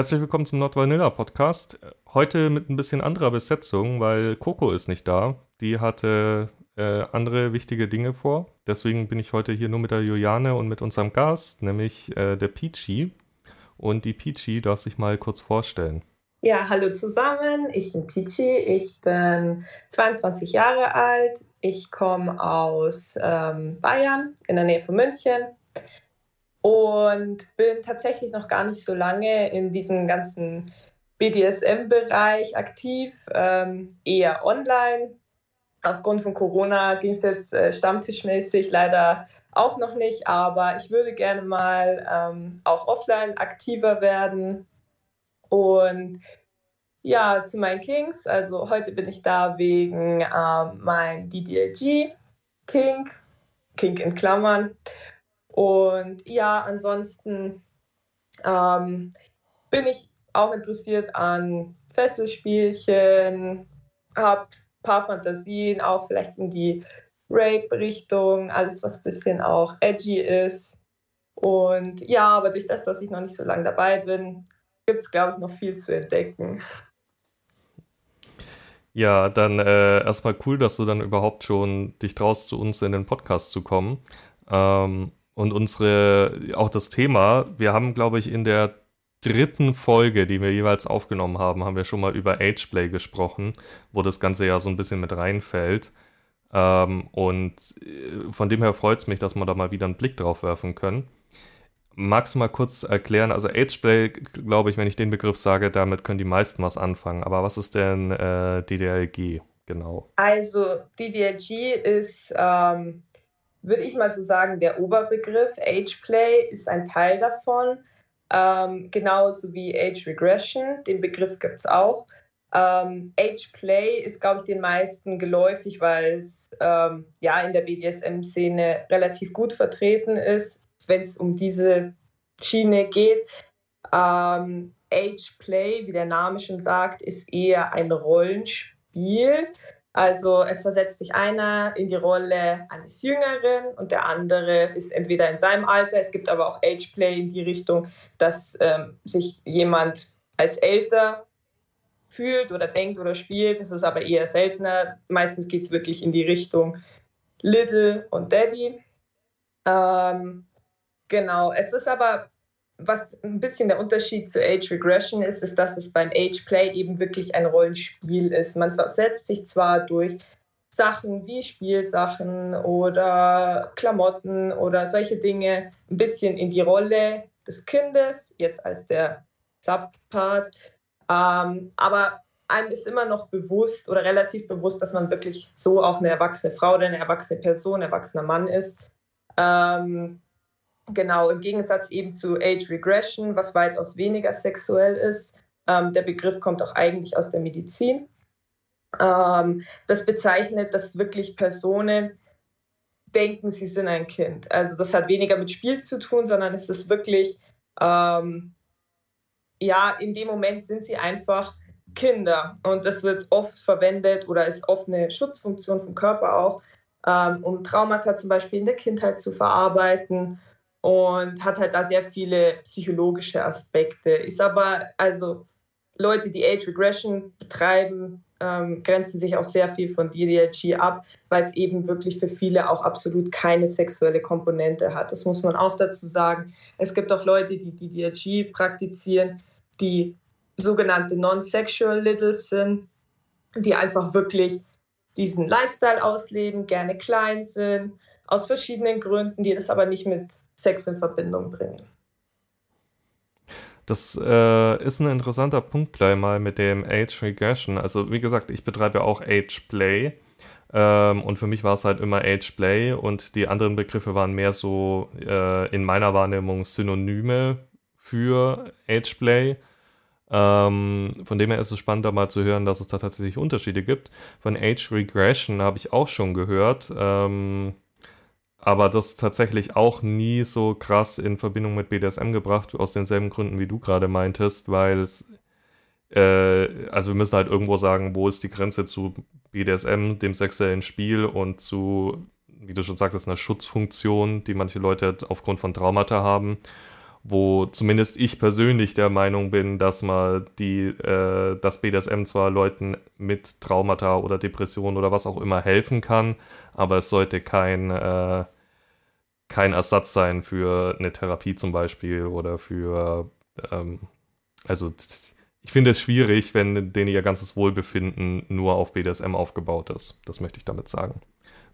Herzlich willkommen zum Not Vanilla Podcast. Heute mit ein bisschen anderer Besetzung, weil Coco ist nicht da. Die hatte äh, andere wichtige Dinge vor. Deswegen bin ich heute hier nur mit der Juliane und mit unserem Gast, nämlich äh, der Peachy. Und die Peachy darf sich mal kurz vorstellen. Ja, hallo zusammen. Ich bin Peachy. Ich bin 22 Jahre alt. Ich komme aus ähm, Bayern in der Nähe von München und bin tatsächlich noch gar nicht so lange in diesem ganzen BDSM-Bereich aktiv, ähm, eher online. Aufgrund von Corona ging es jetzt äh, stammtischmäßig leider auch noch nicht, aber ich würde gerne mal ähm, auch offline aktiver werden. Und ja, zu meinen Kings. Also heute bin ich da wegen ähm, mein DDLG King, King in Klammern. Und ja, ansonsten ähm, bin ich auch interessiert an Fesselspielchen, habe ein paar Fantasien, auch vielleicht in die Rape-Richtung, alles was ein bisschen auch edgy ist. Und ja, aber durch das, dass ich noch nicht so lange dabei bin, gibt es, glaube ich, noch viel zu entdecken. Ja, dann äh, erstmal cool, dass du dann überhaupt schon dich traust, zu uns in den Podcast zu kommen. Ähm, und unsere, auch das Thema, wir haben, glaube ich, in der dritten Folge, die wir jeweils aufgenommen haben, haben wir schon mal über Ageplay gesprochen, wo das Ganze ja so ein bisschen mit reinfällt. Ähm, und äh, von dem her freut es mich, dass wir da mal wieder einen Blick drauf werfen können. Magst du mal kurz erklären, also Ageplay, glaube ich, wenn ich den Begriff sage, damit können die meisten was anfangen. Aber was ist denn äh, DDLG genau? Also DDLG ist ähm, würde ich mal so sagen, der Oberbegriff. Age Play ist ein Teil davon, ähm, genauso wie Age Regression. Den Begriff gibt es auch. Ähm, Age Play ist, glaube ich, den meisten geläufig, weil es ähm, ja in der BDSM-Szene relativ gut vertreten ist, wenn es um diese Schiene geht. Ähm, Age Play, wie der Name schon sagt, ist eher ein Rollenspiel. Also es versetzt sich einer in die Rolle eines Jüngeren und der andere ist entweder in seinem Alter. Es gibt aber auch Ageplay in die Richtung, dass ähm, sich jemand als älter fühlt oder denkt oder spielt. Das ist aber eher seltener. Meistens geht es wirklich in die Richtung Little und Daddy. Ähm, genau, es ist aber was ein bisschen der Unterschied zu Age Regression ist, ist, dass es beim Age Play eben wirklich ein Rollenspiel ist. Man versetzt sich zwar durch Sachen wie Spielsachen oder Klamotten oder solche Dinge ein bisschen in die Rolle des Kindes, jetzt als der Subpart, ähm, aber einem ist immer noch bewusst oder relativ bewusst, dass man wirklich so auch eine erwachsene Frau oder eine erwachsene Person, ein erwachsener Mann ist. Ähm, Genau, im Gegensatz eben zu Age Regression, was weitaus weniger sexuell ist. Ähm, der Begriff kommt auch eigentlich aus der Medizin. Ähm, das bezeichnet, dass wirklich Personen denken, sie sind ein Kind. Also das hat weniger mit Spiel zu tun, sondern es ist wirklich, ähm, ja, in dem Moment sind sie einfach Kinder. Und das wird oft verwendet oder ist oft eine Schutzfunktion vom Körper auch, ähm, um Traumata zum Beispiel in der Kindheit zu verarbeiten und hat halt da sehr viele psychologische Aspekte. Ist aber, also Leute, die Age Regression betreiben, ähm, grenzen sich auch sehr viel von DDLG ab, weil es eben wirklich für viele auch absolut keine sexuelle Komponente hat. Das muss man auch dazu sagen. Es gibt auch Leute, die DDLG praktizieren, die sogenannte Non-Sexual Littles sind, die einfach wirklich diesen Lifestyle ausleben, gerne klein sind, aus verschiedenen Gründen, die das aber nicht mit Sex in Verbindung bringen. Das äh, ist ein interessanter Punkt gleich mal mit dem Age Regression. Also wie gesagt, ich betreibe auch Age Play. Ähm, und für mich war es halt immer Age Play und die anderen Begriffe waren mehr so äh, in meiner Wahrnehmung Synonyme für Age Play. Ähm, von dem her ist es spannend, da mal zu hören, dass es da tatsächlich Unterschiede gibt. Von Age Regression habe ich auch schon gehört. Ähm, aber das tatsächlich auch nie so krass in Verbindung mit BDSM gebracht, aus denselben Gründen, wie du gerade meintest, weil es, äh, also wir müssen halt irgendwo sagen, wo ist die Grenze zu BDSM, dem sexuellen Spiel und zu, wie du schon sagtest, einer Schutzfunktion, die manche Leute aufgrund von Traumata haben. Wo zumindest ich persönlich der Meinung bin, dass man die, äh, das BDSM zwar Leuten mit Traumata oder Depressionen oder was auch immer helfen kann, aber es sollte kein, äh, kein Ersatz sein für eine Therapie zum Beispiel oder für, ähm, also ich finde es schwierig, wenn denen ihr ganzes Wohlbefinden nur auf BDSM aufgebaut ist. Das möchte ich damit sagen.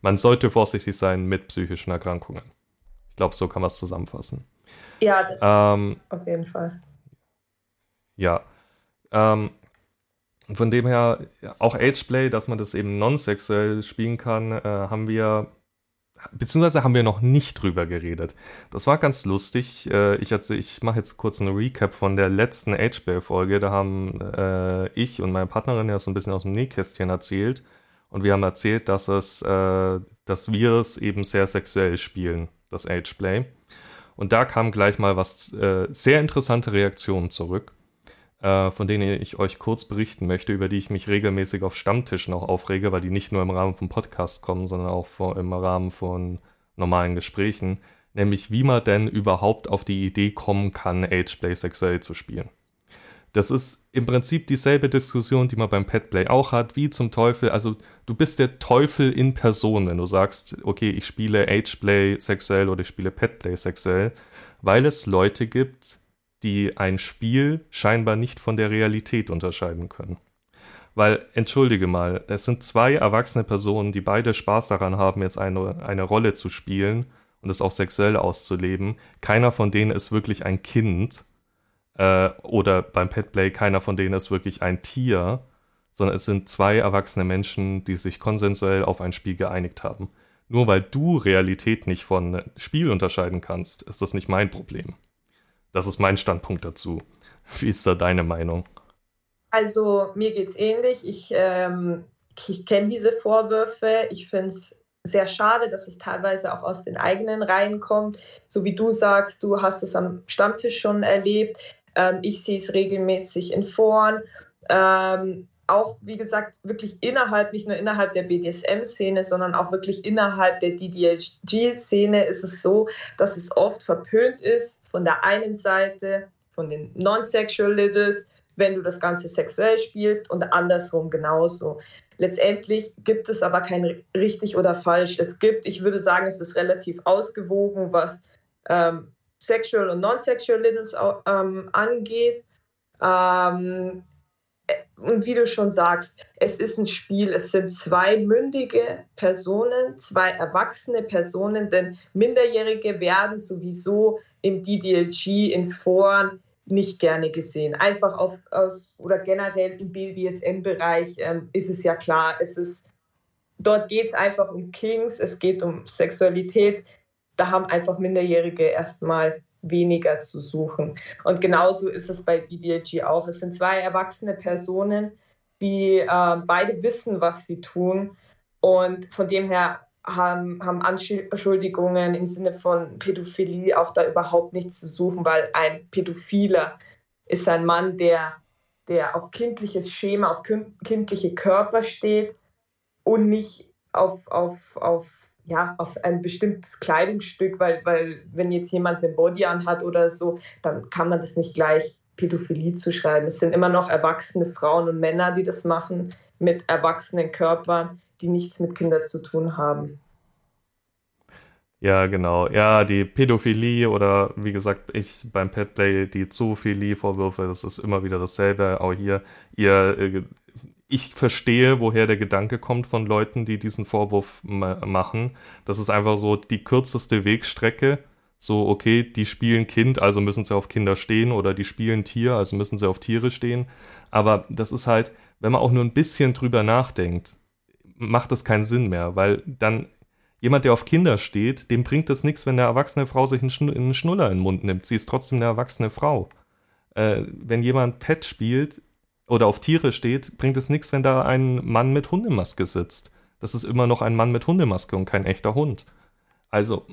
Man sollte vorsichtig sein mit psychischen Erkrankungen. Ich glaube, so kann man es zusammenfassen. Ja, ähm, auf jeden Fall. Ja. Ähm, von dem her, auch Ageplay, dass man das eben non-sexuell spielen kann, äh, haben wir, beziehungsweise haben wir noch nicht drüber geredet. Das war ganz lustig. Äh, ich ich mache jetzt kurz einen Recap von der letzten Ageplay-Folge. Da haben äh, ich und meine Partnerin ja so ein bisschen aus dem Nähkästchen erzählt. Und wir haben erzählt, dass es, äh, dass wir es eben sehr sexuell spielen, das Ageplay. Und da kam gleich mal was äh, sehr interessante Reaktionen zurück, äh, von denen ich euch kurz berichten möchte, über die ich mich regelmäßig auf Stammtischen auch aufrege, weil die nicht nur im Rahmen vom Podcast kommen, sondern auch vor, im Rahmen von normalen Gesprächen, nämlich wie man denn überhaupt auf die Idee kommen kann, Ageplay sexuell zu spielen. Das ist im Prinzip dieselbe Diskussion, die man beim Petplay auch hat. Wie zum Teufel, also du bist der Teufel in Person, wenn du sagst, okay, ich spiele Ageplay sexuell oder ich spiele Petplay sexuell, weil es Leute gibt, die ein Spiel scheinbar nicht von der Realität unterscheiden können. Weil, entschuldige mal, es sind zwei erwachsene Personen, die beide Spaß daran haben, jetzt eine, eine Rolle zu spielen und es auch sexuell auszuleben. Keiner von denen ist wirklich ein Kind äh, oder beim Petplay, keiner von denen ist wirklich ein Tier, sondern es sind zwei erwachsene Menschen, die sich konsensuell auf ein Spiel geeinigt haben. Nur weil du Realität nicht von Spiel unterscheiden kannst, ist das nicht mein Problem. Das ist mein Standpunkt dazu. Wie ist da deine Meinung? Also mir geht es ähnlich. Ich, ähm, ich kenne diese Vorwürfe. Ich finde es sehr schade, dass es teilweise auch aus den eigenen Reihen kommt. So wie du sagst, du hast es am Stammtisch schon erlebt. Ähm, ich sehe es regelmäßig in Foren. Ähm, auch, wie gesagt, wirklich innerhalb, nicht nur innerhalb der BDSM-Szene, sondern auch wirklich innerhalb der DDLG-Szene ist es so, dass es oft verpönt ist von der einen Seite, von den Non-Sexual Littles, wenn du das Ganze sexuell spielst und andersrum genauso. Letztendlich gibt es aber kein richtig oder falsch. Es gibt, ich würde sagen, es ist relativ ausgewogen, was ähm, Sexual und Non-Sexual Littles ähm, angeht. Ähm, und wie du schon sagst, es ist ein Spiel. Es sind zwei mündige Personen, zwei erwachsene Personen, denn Minderjährige werden sowieso im DDLG in Foren nicht gerne gesehen. Einfach auf, aus, oder generell im BDSM-Bereich ähm, ist es ja klar, es ist, dort geht es einfach um Kings, es geht um Sexualität da haben einfach Minderjährige erstmal weniger zu suchen. Und genauso ist es bei DDLG auch. Es sind zwei erwachsene Personen, die äh, beide wissen, was sie tun. Und von dem her haben, haben Anschuldigungen im Sinne von Pädophilie auch da überhaupt nichts zu suchen, weil ein Pädophiler ist ein Mann, der, der auf kindliches Schema, auf kindliche Körper steht und nicht auf, auf, auf ja, auf ein bestimmtes Kleidungsstück, weil, weil wenn jetzt jemand eine Body anhat oder so, dann kann man das nicht gleich Pädophilie zuschreiben. Es sind immer noch erwachsene Frauen und Männer, die das machen, mit erwachsenen Körpern, die nichts mit Kindern zu tun haben. Ja, genau. Ja, die Pädophilie oder wie gesagt, ich beim Petplay die Zoophilie-Vorwürfe, das ist immer wieder dasselbe. Auch hier, ihr äh, ich verstehe, woher der Gedanke kommt von Leuten, die diesen Vorwurf machen. Das ist einfach so die kürzeste Wegstrecke. So, okay, die spielen Kind, also müssen sie auf Kinder stehen oder die spielen Tier, also müssen sie auf Tiere stehen. Aber das ist halt, wenn man auch nur ein bisschen drüber nachdenkt, macht das keinen Sinn mehr, weil dann jemand, der auf Kinder steht, dem bringt es nichts, wenn eine erwachsene Frau sich einen, Schnuller in den Mund nimmt. Sie ist trotzdem eine erwachsene Frau. Äh, wenn jemand Pet spielt, oder auf Tiere steht, bringt es nichts, wenn da ein Mann mit Hundemaske sitzt. Das ist immer noch ein Mann mit Hundemaske und kein echter Hund. Also,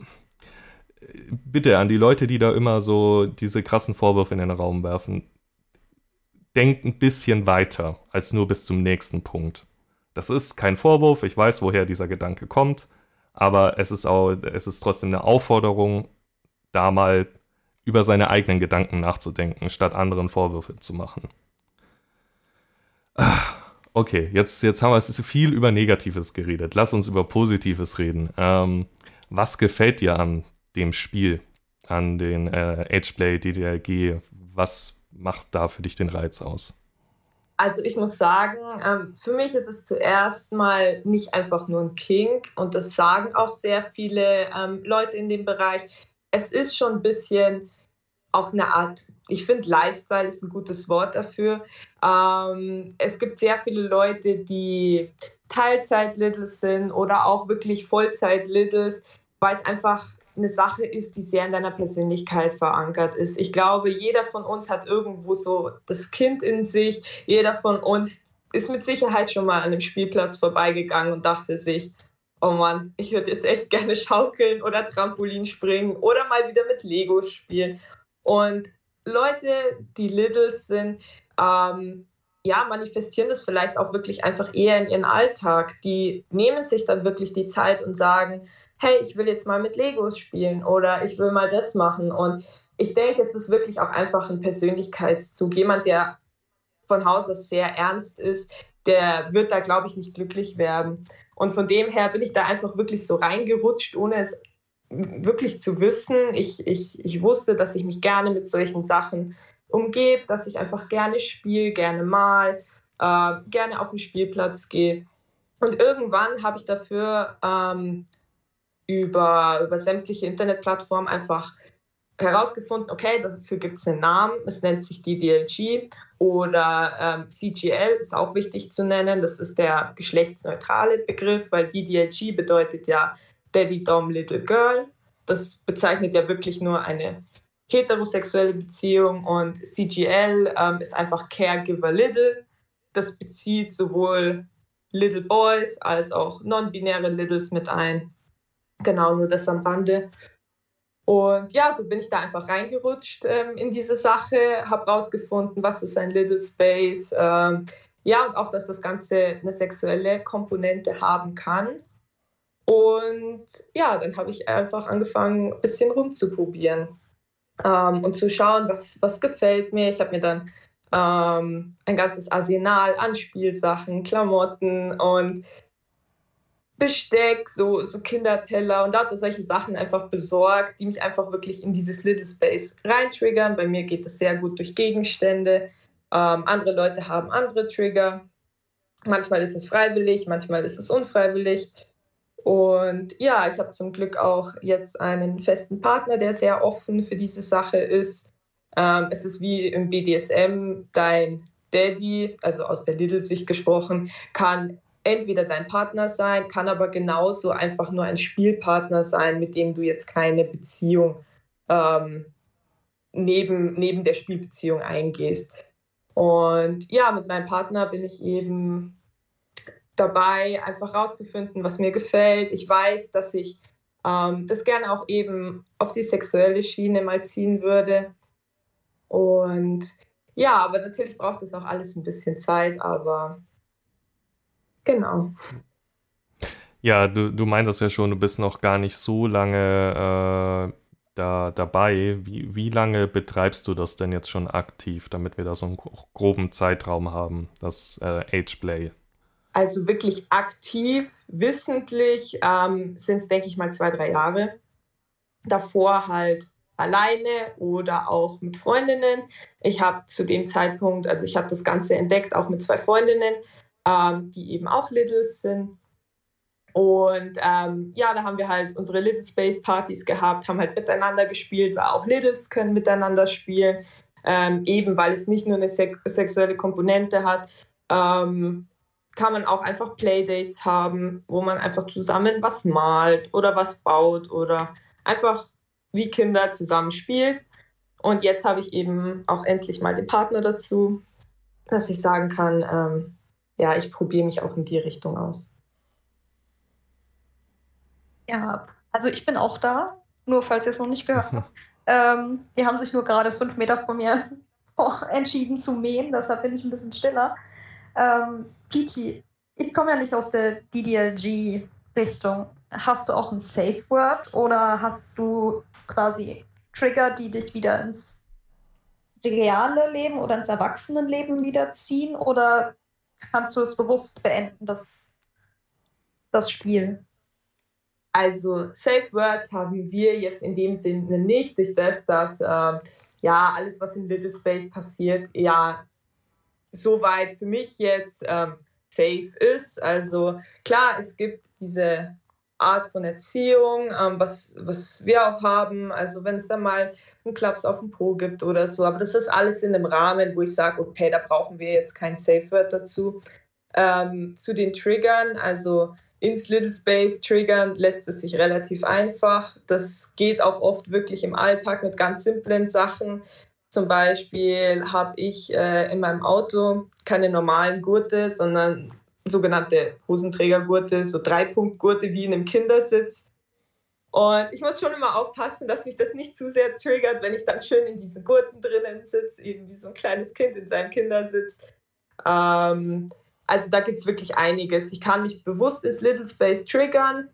bitte an die Leute, die da immer so diese krassen Vorwürfe in den Raum werfen, denkt ein bisschen weiter als nur bis zum nächsten Punkt. Das ist kein Vorwurf, ich weiß, woher dieser Gedanke kommt, aber es ist auch, es ist trotzdem eine Aufforderung, da mal über seine eigenen Gedanken nachzudenken, statt anderen Vorwürfe zu machen. Ah, okay, jetzt, jetzt haben wir es viel über Negatives geredet. Lass uns über Positives reden. Ähm, was gefällt dir an dem Spiel, an den äh, Ageplay DDLG? Was macht da für dich den Reiz aus? Also ich muss sagen, ähm, für mich ist es zuerst mal nicht einfach nur ein Kink und das sagen auch sehr viele ähm, Leute in dem Bereich. Es ist schon ein bisschen auch eine Art, ich finde Lifestyle ist ein gutes Wort dafür. Ähm, es gibt sehr viele Leute, die Teilzeit-Littles sind oder auch wirklich Vollzeit-Littles, weil es einfach eine Sache ist, die sehr in deiner Persönlichkeit verankert ist. Ich glaube, jeder von uns hat irgendwo so das Kind in sich. Jeder von uns ist mit Sicherheit schon mal an einem Spielplatz vorbeigegangen und dachte sich, oh Mann, ich würde jetzt echt gerne schaukeln oder Trampolin springen oder mal wieder mit Legos spielen. Und Leute, die Littles sind, ähm, ja, manifestieren das vielleicht auch wirklich einfach eher in ihren Alltag. Die nehmen sich dann wirklich die Zeit und sagen, hey, ich will jetzt mal mit Legos spielen oder ich will mal das machen. Und ich denke, es ist wirklich auch einfach ein Persönlichkeitszug. Jemand, der von Haus aus sehr ernst ist, der wird da, glaube ich, nicht glücklich werden. Und von dem her bin ich da einfach wirklich so reingerutscht, ohne es wirklich zu wissen. Ich, ich, ich wusste, dass ich mich gerne mit solchen Sachen umgebe, dass ich einfach gerne spiele, gerne mal, äh, gerne auf den Spielplatz gehe. Und irgendwann habe ich dafür ähm, über, über sämtliche Internetplattformen einfach herausgefunden, okay, dafür gibt es einen Namen, es nennt sich DDLG oder ähm, CGL ist auch wichtig zu nennen, das ist der geschlechtsneutrale Begriff, weil DDLG bedeutet ja Daddy Dom Little Girl, das bezeichnet ja wirklich nur eine heterosexuelle Beziehung und CGL ähm, ist einfach Caregiver Little, das bezieht sowohl Little Boys als auch non-binäre Littles mit ein. Genau, nur das am Rande. Und ja, so bin ich da einfach reingerutscht ähm, in diese Sache, habe rausgefunden, was ist ein Little Space. Ähm, ja, und auch, dass das Ganze eine sexuelle Komponente haben kann. Und ja, dann habe ich einfach angefangen, ein bisschen rumzuprobieren ähm, und zu schauen, was, was gefällt mir. Ich habe mir dann ähm, ein ganzes Arsenal an Spielsachen, Klamotten und Besteck, so, so Kinderteller und lauter solche Sachen einfach besorgt, die mich einfach wirklich in dieses Little Space reintriggern. Bei mir geht es sehr gut durch Gegenstände. Ähm, andere Leute haben andere Trigger. Manchmal ist es freiwillig, manchmal ist es unfreiwillig. Und ja, ich habe zum Glück auch jetzt einen festen Partner, der sehr offen für diese Sache ist. Ähm, es ist wie im BDSM, dein Daddy, also aus der Little-Sicht gesprochen, kann entweder dein Partner sein, kann aber genauso einfach nur ein Spielpartner sein, mit dem du jetzt keine Beziehung ähm, neben, neben der Spielbeziehung eingehst. Und ja, mit meinem Partner bin ich eben dabei, einfach rauszufinden, was mir gefällt. Ich weiß, dass ich ähm, das gerne auch eben auf die sexuelle Schiene mal ziehen würde. Und ja, aber natürlich braucht es auch alles ein bisschen Zeit, aber Genau. Ja, du, du meintest ja schon, du bist noch gar nicht so lange äh, da dabei. Wie, wie lange betreibst du das denn jetzt schon aktiv, damit wir da so einen groben Zeitraum haben, das äh, Ageplay? Also wirklich aktiv, wissentlich ähm, sind es, denke ich mal, zwei, drei Jahre. Davor halt alleine oder auch mit Freundinnen. Ich habe zu dem Zeitpunkt, also ich habe das Ganze entdeckt, auch mit zwei Freundinnen ähm, die eben auch Littles sind. Und ähm, ja, da haben wir halt unsere Little Space Partys gehabt, haben halt miteinander gespielt, weil auch Littles können miteinander spielen, ähm, eben weil es nicht nur eine se sexuelle Komponente hat. Ähm, kann man auch einfach Playdates haben, wo man einfach zusammen was malt oder was baut oder einfach wie Kinder zusammen spielt. Und jetzt habe ich eben auch endlich mal den Partner dazu, dass ich sagen kann, ähm, ja, ich probiere mich auch in die Richtung aus. Ja, also ich bin auch da, nur falls ihr es noch nicht gehört habt. ähm, die haben sich nur gerade fünf Meter von mir entschieden zu mähen, deshalb bin ich ein bisschen stiller. Ähm, Peachy, ich komme ja nicht aus der DDLG-Richtung. Hast du auch ein Safe Word oder hast du quasi Trigger, die dich wieder ins reale Leben oder ins Erwachsenenleben wiederziehen? Oder kannst du es bewusst beenden, das, das Spiel? Also Safe Words haben wir jetzt in dem Sinne nicht, durch das, dass äh, ja alles, was in Little Space passiert, ja soweit für mich jetzt ähm, safe ist. Also klar, es gibt diese Art von Erziehung, ähm, was, was wir auch haben. Also wenn es da mal einen Klaps auf dem Po gibt oder so. Aber das ist alles in einem Rahmen, wo ich sage, okay, da brauchen wir jetzt kein Safe Word dazu. Ähm, zu den Triggern, also ins Little Space triggern lässt es sich relativ einfach. Das geht auch oft wirklich im Alltag mit ganz simplen Sachen. Zum Beispiel habe ich äh, in meinem Auto keine normalen Gurte, sondern sogenannte Hosenträgergurte, so Dreipunktgurte wie in einem Kindersitz. Und ich muss schon immer aufpassen, dass mich das nicht zu sehr triggert, wenn ich dann schön in diesen Gurten drinnen sitze, eben wie so ein kleines Kind in seinem Kindersitz. Ähm, also da gibt es wirklich einiges. Ich kann mich bewusst ins Little Space triggern.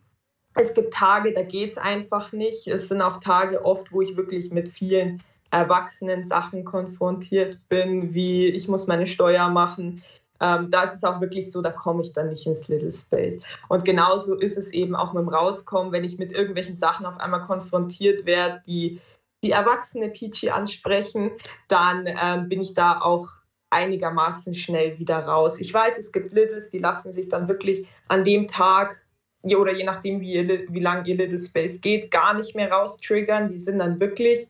Es gibt Tage, da geht es einfach nicht. Es sind auch Tage oft, wo ich wirklich mit vielen erwachsenen Sachen konfrontiert bin, wie ich muss meine Steuer machen, ähm, da ist es auch wirklich so, da komme ich dann nicht ins Little Space. Und genauso ist es eben auch mit dem Rauskommen, wenn ich mit irgendwelchen Sachen auf einmal konfrontiert werde, die die erwachsene Peachy ansprechen, dann ähm, bin ich da auch einigermaßen schnell wieder raus. Ich weiß, es gibt Littles, die lassen sich dann wirklich an dem Tag oder je nachdem, wie, ihr, wie lang ihr Little Space geht, gar nicht mehr raustriggern. Die sind dann wirklich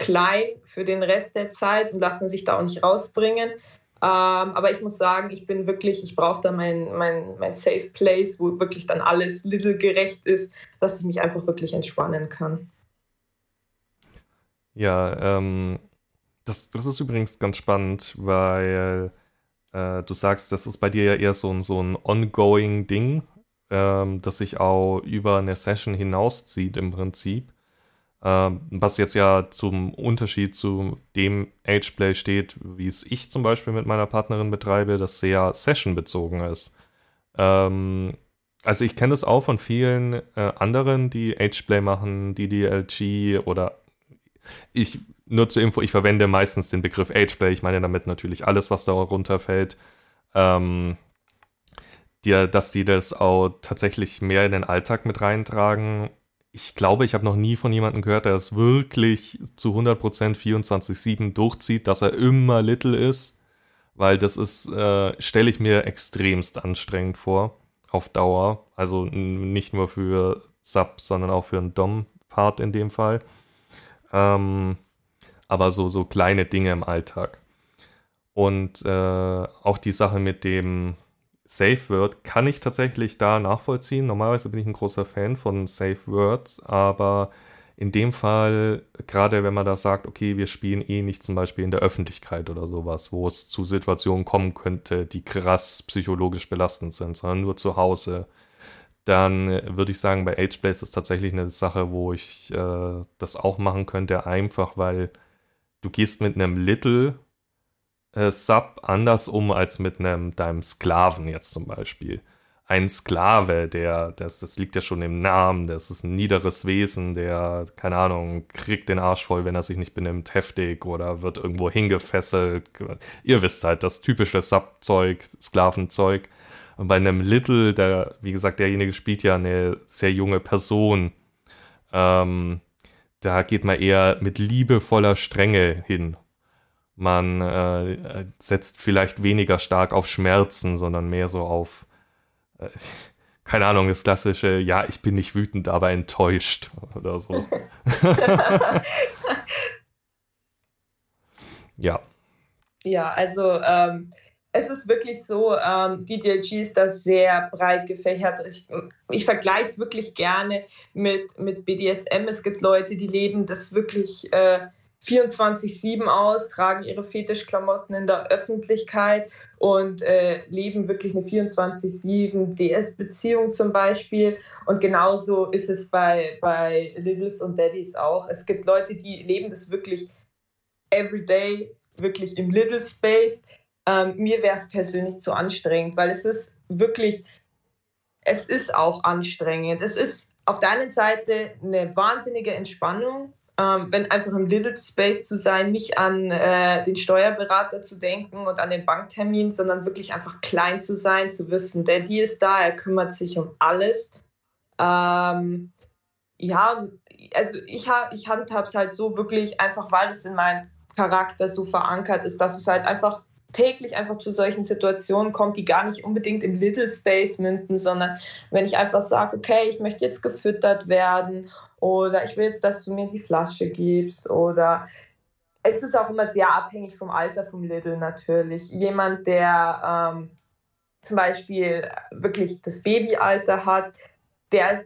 klein für den Rest der Zeit und lassen sich da auch nicht rausbringen. Ähm, aber ich muss sagen, ich bin wirklich, ich brauche da mein, mein, mein Safe Place, wo wirklich dann alles little gerecht ist, dass ich mich einfach wirklich entspannen kann. Ja, ähm, das, das ist übrigens ganz spannend, weil äh, du sagst, das ist bei dir ja eher so ein, so ein ongoing Ding, ähm, das sich auch über eine Session hinauszieht im Prinzip. Ähm, was jetzt ja zum Unterschied zu dem Ageplay steht, wie es ich zum Beispiel mit meiner Partnerin betreibe, das sehr sessionbezogen ist. Ähm, also ich kenne das auch von vielen äh, anderen, die Ageplay machen, DDLG oder ich, nur zur Info, ich verwende meistens den Begriff Ageplay. Ich meine damit natürlich alles, was darunter fällt. Ähm, die, dass die das auch tatsächlich mehr in den Alltag mit reintragen ich glaube, ich habe noch nie von jemandem gehört, der es wirklich zu 100% 24-7 durchzieht, dass er immer Little ist, weil das ist, äh, stelle ich mir extremst anstrengend vor, auf Dauer. Also nicht nur für Sub, sondern auch für einen Dom-Part in dem Fall. Ähm, aber so, so kleine Dinge im Alltag. Und äh, auch die Sache mit dem Safe Word kann ich tatsächlich da nachvollziehen. Normalerweise bin ich ein großer Fan von Safe Words, aber in dem Fall, gerade wenn man da sagt, okay, wir spielen eh nicht zum Beispiel in der Öffentlichkeit oder sowas, wo es zu Situationen kommen könnte, die krass psychologisch belastend sind, sondern nur zu Hause, dann würde ich sagen, bei Ageplay ist es tatsächlich eine Sache, wo ich äh, das auch machen könnte, einfach weil du gehst mit einem Little äh, Sub anders um als mit einem deinem Sklaven jetzt zum Beispiel. Ein Sklave, der, das, das liegt ja schon im Namen, das ist ein niederes Wesen, der, keine Ahnung, kriegt den Arsch voll, wenn er sich nicht benimmt, heftig oder wird irgendwo hingefesselt. Ihr wisst halt, das typische Sub-Zeug, Sklavenzeug. Und bei einem Little, der, wie gesagt, derjenige spielt ja eine sehr junge Person. Ähm, da geht man eher mit liebevoller Strenge hin man äh, setzt vielleicht weniger stark auf Schmerzen, sondern mehr so auf, äh, keine Ahnung, das klassische, ja, ich bin nicht wütend, aber enttäuscht oder so. ja. Ja, also ähm, es ist wirklich so, ähm, DDLG ist da sehr breit gefächert. Ich, ich vergleiche es wirklich gerne mit, mit BDSM. Es gibt Leute, die leben das wirklich äh, 24-7 aus, tragen ihre Fetischklamotten in der Öffentlichkeit und äh, leben wirklich eine 24-7 DS-Beziehung zum Beispiel. Und genauso ist es bei, bei Littles und Daddies auch. Es gibt Leute, die leben das wirklich everyday, wirklich im Little Space. Ähm, mir wäre es persönlich zu anstrengend, weil es ist wirklich, es ist auch anstrengend. Es ist auf der einen Seite eine wahnsinnige Entspannung, ähm, wenn einfach im Little Space zu sein, nicht an äh, den Steuerberater zu denken und an den Banktermin, sondern wirklich einfach klein zu sein, zu wissen, Daddy ist da, er kümmert sich um alles. Ähm, ja, also ich, ich handhabe es halt so wirklich einfach, weil es in meinem Charakter so verankert ist, dass es halt einfach täglich einfach zu solchen Situationen kommt, die gar nicht unbedingt im Little Space münden, sondern wenn ich einfach sage, okay, ich möchte jetzt gefüttert werden oder ich will jetzt, dass du mir die Flasche gibst oder es ist auch immer sehr abhängig vom Alter vom Little natürlich. Jemand, der ähm, zum Beispiel wirklich das Babyalter hat, der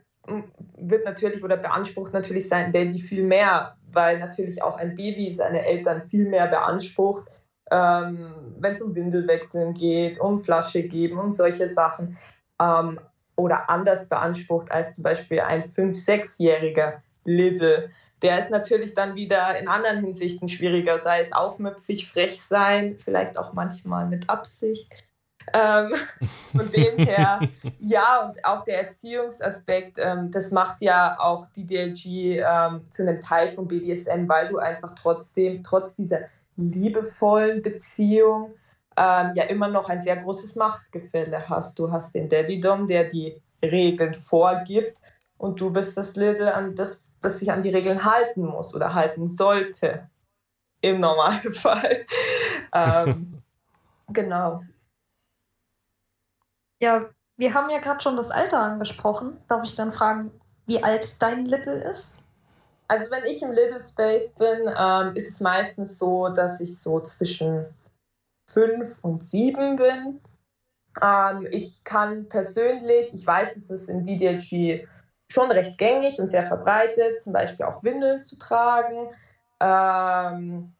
wird natürlich oder beansprucht natürlich sein Daddy viel mehr, weil natürlich auch ein Baby seine Eltern viel mehr beansprucht ähm, wenn es um Windelwechseln geht, um Flasche geben, um solche Sachen. Ähm, oder anders beansprucht als zum Beispiel ein 5-, 6-jähriger Little. Der ist natürlich dann wieder in anderen Hinsichten schwieriger, sei es aufmüpfig, frech sein, vielleicht auch manchmal mit Absicht. Ähm, von dem her, ja, und auch der Erziehungsaspekt, ähm, das macht ja auch die DLG ähm, zu einem Teil von BDSM, weil du einfach trotzdem, trotz dieser liebevollen Beziehung ähm, ja immer noch ein sehr großes Machtgefälle hast. Du hast den Daddy-Dom, der die Regeln vorgibt und du bist das Little, an das, das sich an die Regeln halten muss oder halten sollte. Im Normalfall. ähm, genau. Ja, wir haben ja gerade schon das Alter angesprochen. Darf ich dann fragen, wie alt dein Little ist? Also wenn ich im Little Space bin, ähm, ist es meistens so, dass ich so zwischen fünf und sieben bin. Ähm, ich kann persönlich, ich weiß, es ist in DDLG schon recht gängig und sehr verbreitet, zum Beispiel auch Windeln zu tragen ähm,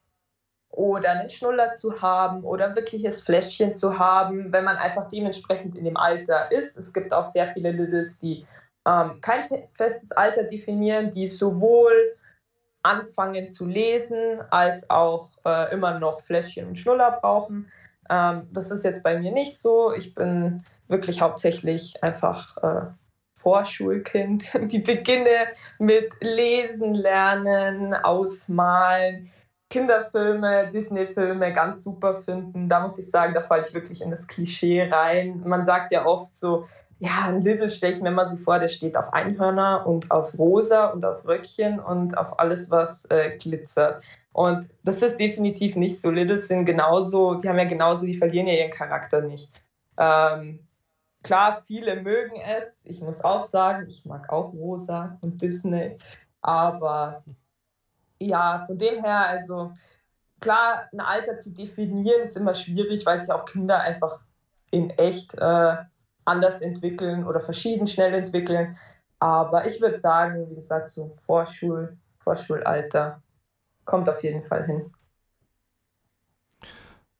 oder einen Schnuller zu haben oder wirkliches Fläschchen zu haben, wenn man einfach dementsprechend in dem Alter ist. Es gibt auch sehr viele Littles, die ähm, kein festes Alter definieren, die sowohl anfangen zu lesen, als auch äh, immer noch Fläschchen und Schnuller brauchen. Ähm, das ist jetzt bei mir nicht so. Ich bin wirklich hauptsächlich einfach äh, Vorschulkind. Die beginne mit Lesen, Lernen, Ausmalen, Kinderfilme, Disney-Filme ganz super finden. Da muss ich sagen, da falle ich wirklich in das Klischee rein. Man sagt ja oft so, ja, ein Little stelle ich mir mal so vor, der steht auf Einhörner und auf Rosa und auf Röckchen und auf alles, was äh, glitzert. Und das ist definitiv nicht so. Littles sind genauso, die haben ja genauso, die verlieren ja ihren Charakter nicht. Ähm, klar, viele mögen es. Ich muss auch sagen, ich mag auch Rosa und Disney. Aber ja, von dem her, also klar, ein Alter zu definieren ist immer schwierig, weil sich auch Kinder einfach in echt äh, anders entwickeln oder verschieden schnell entwickeln. Aber ich würde sagen, wie gesagt, so Vorschul, Vorschulalter kommt auf jeden Fall hin.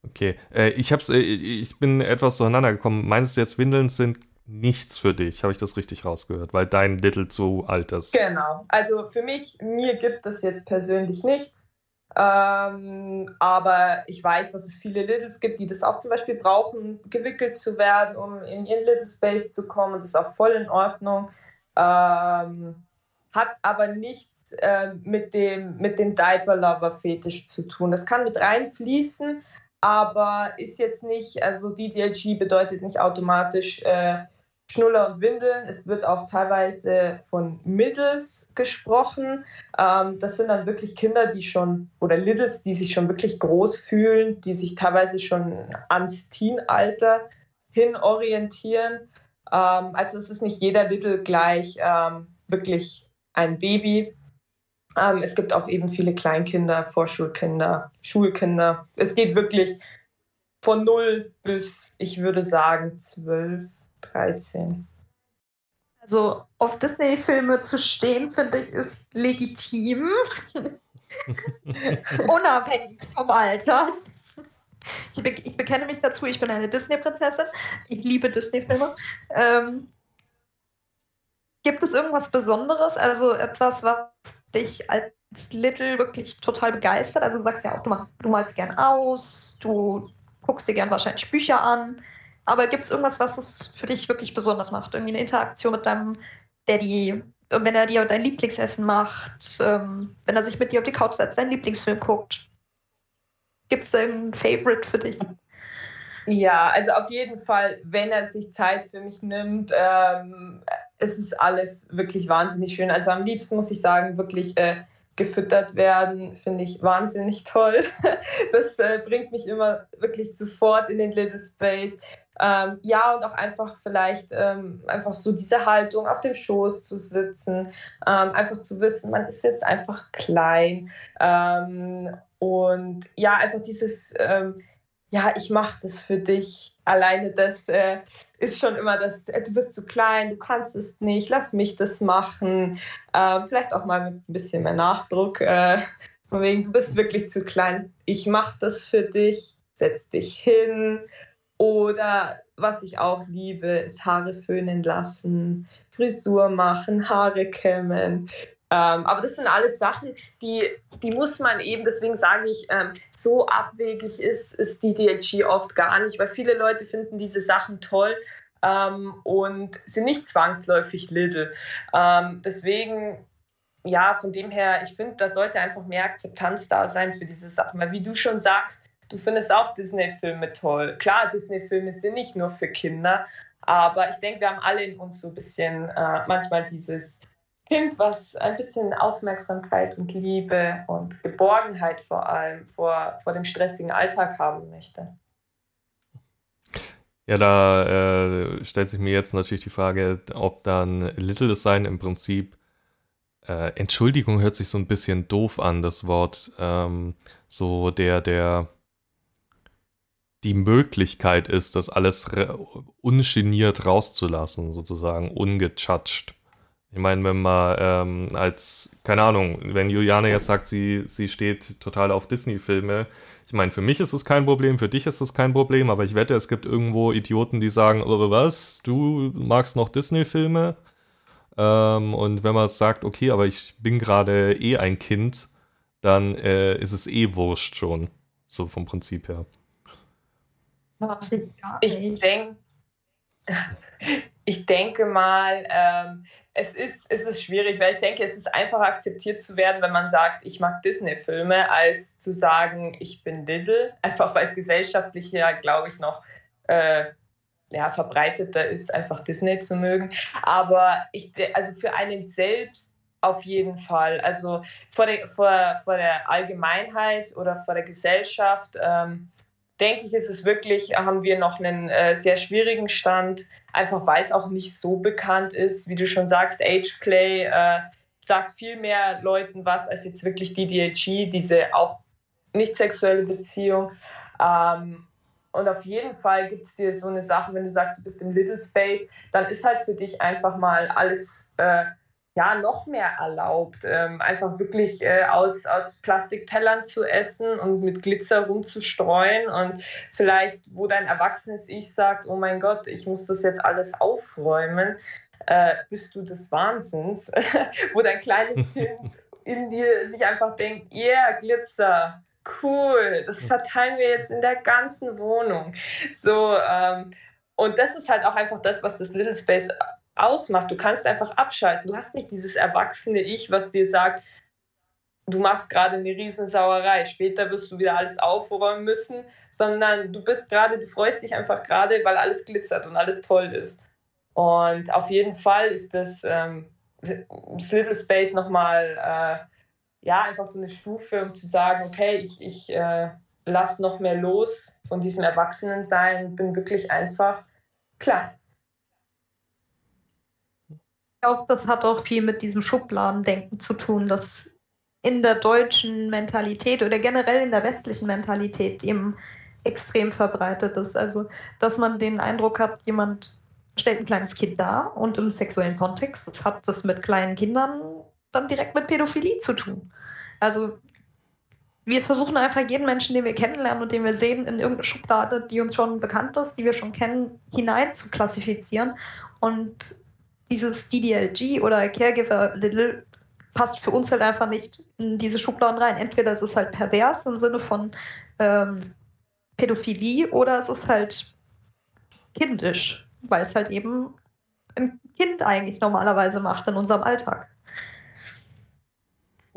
Okay, äh, ich, hab's, äh, ich bin etwas zueinander gekommen. Meinst du jetzt, Windeln sind nichts für dich? Habe ich das richtig rausgehört? Weil dein Little zu alt ist. Genau. Also für mich, mir gibt es jetzt persönlich nichts. Ähm, aber ich weiß, dass es viele Littles gibt, die das auch zum Beispiel brauchen, gewickelt zu werden, um in ihren Little Space zu kommen. Das ist auch voll in Ordnung. Ähm, hat aber nichts äh, mit dem, mit dem Diaper-Lover-Fetisch zu tun. Das kann mit reinfließen, aber ist jetzt nicht, also DDLG bedeutet nicht automatisch äh, Schnuller und Windeln. Es wird auch teilweise von Middles gesprochen. Ähm, das sind dann wirklich Kinder, die schon, oder Littles, die sich schon wirklich groß fühlen, die sich teilweise schon ans Teenalter hin orientieren. Ähm, also es ist nicht jeder Little gleich ähm, wirklich ein Baby. Ähm, es gibt auch eben viele Kleinkinder, Vorschulkinder, Schulkinder. Es geht wirklich von 0 bis, ich würde sagen, 12 13. Also auf Disney-Filme zu stehen, finde ich, ist legitim. Unabhängig vom Alter. Ich, be ich, bekenne mich dazu, ich bin eine Disney-Prinzessin. Ich liebe Disney-Filme. Ähm, gibt es irgendwas Besonderes, also etwas, was dich als Little wirklich total begeistert? Also du sagst ja auch, du, machst, du malst gern aus, du guckst dir gern wahrscheinlich Bücher an. Aber gibt es irgendwas, was es für dich wirklich besonders macht? Irgendwie eine Interaktion mit deinem Daddy, wenn er dir dein Lieblingsessen macht, ähm, wenn er sich mit dir auf die Couch setzt, deinen Lieblingsfilm guckt. Gibt es einen Favorite für dich? Ja, also auf jeden Fall, wenn er sich Zeit für mich nimmt, ähm, es ist alles wirklich wahnsinnig schön. Also am liebsten muss ich sagen, wirklich äh, gefüttert werden, finde ich wahnsinnig toll. Das äh, bringt mich immer wirklich sofort in den Little Space. Ähm, ja, und auch einfach vielleicht ähm, einfach so diese Haltung auf dem Schoß zu sitzen, ähm, einfach zu wissen, man ist jetzt einfach klein. Ähm, und ja, einfach dieses, ähm, ja, ich mache das für dich. Alleine das äh, ist schon immer das, äh, du bist zu klein, du kannst es nicht, lass mich das machen. Ähm, vielleicht auch mal mit ein bisschen mehr Nachdruck. Äh, von wegen, du bist wirklich zu klein, ich mache das für dich, setz dich hin. Oder was ich auch liebe, ist Haare föhnen lassen, Frisur machen, Haare kämmen. Ähm, aber das sind alles Sachen, die, die muss man eben, deswegen sage ich, ähm, so abwegig ist, ist die DLG oft gar nicht, weil viele Leute finden diese Sachen toll ähm, und sind nicht zwangsläufig Little. Ähm, deswegen, ja, von dem her, ich finde, da sollte einfach mehr Akzeptanz da sein für diese Sachen, weil wie du schon sagst, du findest auch Disney-Filme toll. Klar, Disney-Filme sind nicht nur für Kinder, aber ich denke, wir haben alle in uns so ein bisschen äh, manchmal dieses Kind, was ein bisschen Aufmerksamkeit und Liebe und Geborgenheit vor allem vor, vor dem stressigen Alltag haben möchte. Ja, da äh, stellt sich mir jetzt natürlich die Frage, ob dann Little Design im Prinzip äh, Entschuldigung hört sich so ein bisschen doof an, das Wort. Ähm, so der, der die Möglichkeit ist, das alles ungeniert rauszulassen, sozusagen, ungejudged. Ich meine, wenn man ähm, als, keine Ahnung, wenn Juliane jetzt sagt, sie, sie steht total auf Disney-Filme, ich meine, für mich ist es kein Problem, für dich ist es kein Problem, aber ich wette, es gibt irgendwo Idioten, die sagen, oh, was, du magst noch Disney-Filme? Ähm, und wenn man sagt, okay, aber ich bin gerade eh ein Kind, dann äh, ist es eh wurscht schon, so vom Prinzip her. Ich denke, ich denke mal, ähm, es ist, es ist schwierig, weil ich denke, es ist einfacher akzeptiert zu werden, wenn man sagt, ich mag Disney-Filme, als zu sagen, ich bin Diddle. Einfach weil es gesellschaftlich ja, glaube ich, noch äh, ja, verbreiteter ist, einfach Disney zu mögen. Aber ich, also für einen selbst auf jeden Fall. Also vor der, vor, vor der Allgemeinheit oder vor der Gesellschaft. Ähm, denke ich, ist es wirklich, haben wir noch einen äh, sehr schwierigen Stand, einfach weil es auch nicht so bekannt ist. Wie du schon sagst, Ageplay äh, sagt viel mehr Leuten was als jetzt wirklich die DHG, diese auch nicht sexuelle Beziehung. Ähm, und auf jeden Fall gibt es dir so eine Sache, wenn du sagst, du bist im Little Space, dann ist halt für dich einfach mal alles äh, ja, noch mehr erlaubt, ähm, einfach wirklich äh, aus, aus Plastiktellern zu essen und mit Glitzer rumzustreuen und vielleicht, wo dein erwachsenes Ich sagt, oh mein Gott, ich muss das jetzt alles aufräumen, äh, bist du des Wahnsinns, wo dein kleines Kind in dir sich einfach denkt, yeah, Glitzer, cool, das verteilen wir jetzt in der ganzen Wohnung. So, ähm, und das ist halt auch einfach das, was das Little Space ausmacht. Du kannst einfach abschalten. Du hast nicht dieses erwachsene Ich, was dir sagt, du machst gerade eine Riesensauerei, später wirst du wieder alles aufräumen müssen, sondern du bist gerade, du freust dich einfach gerade, weil alles glitzert und alles toll ist. Und auf jeden Fall ist das, ähm, das Little Space nochmal, äh, ja, einfach so eine Stufe, um zu sagen, okay, ich, ich äh, lasse noch mehr los von diesem Erwachsenensein bin wirklich einfach klein glaube, das hat auch viel mit diesem Schubladendenken zu tun, das in der deutschen Mentalität oder generell in der westlichen Mentalität eben extrem verbreitet ist. Also, dass man den Eindruck hat, jemand stellt ein kleines Kind dar und im sexuellen Kontext das hat das mit kleinen Kindern dann direkt mit Pädophilie zu tun. Also wir versuchen einfach jeden Menschen, den wir kennenlernen und den wir sehen, in irgendeine Schublade, die uns schon bekannt ist, die wir schon kennen, hinein zu klassifizieren. Und dieses DDLG oder Caregiver Little passt für uns halt einfach nicht in diese Schubladen rein. Entweder es ist halt pervers im Sinne von ähm, Pädophilie oder es ist halt kindisch, weil es halt eben ein Kind eigentlich normalerweise macht in unserem Alltag.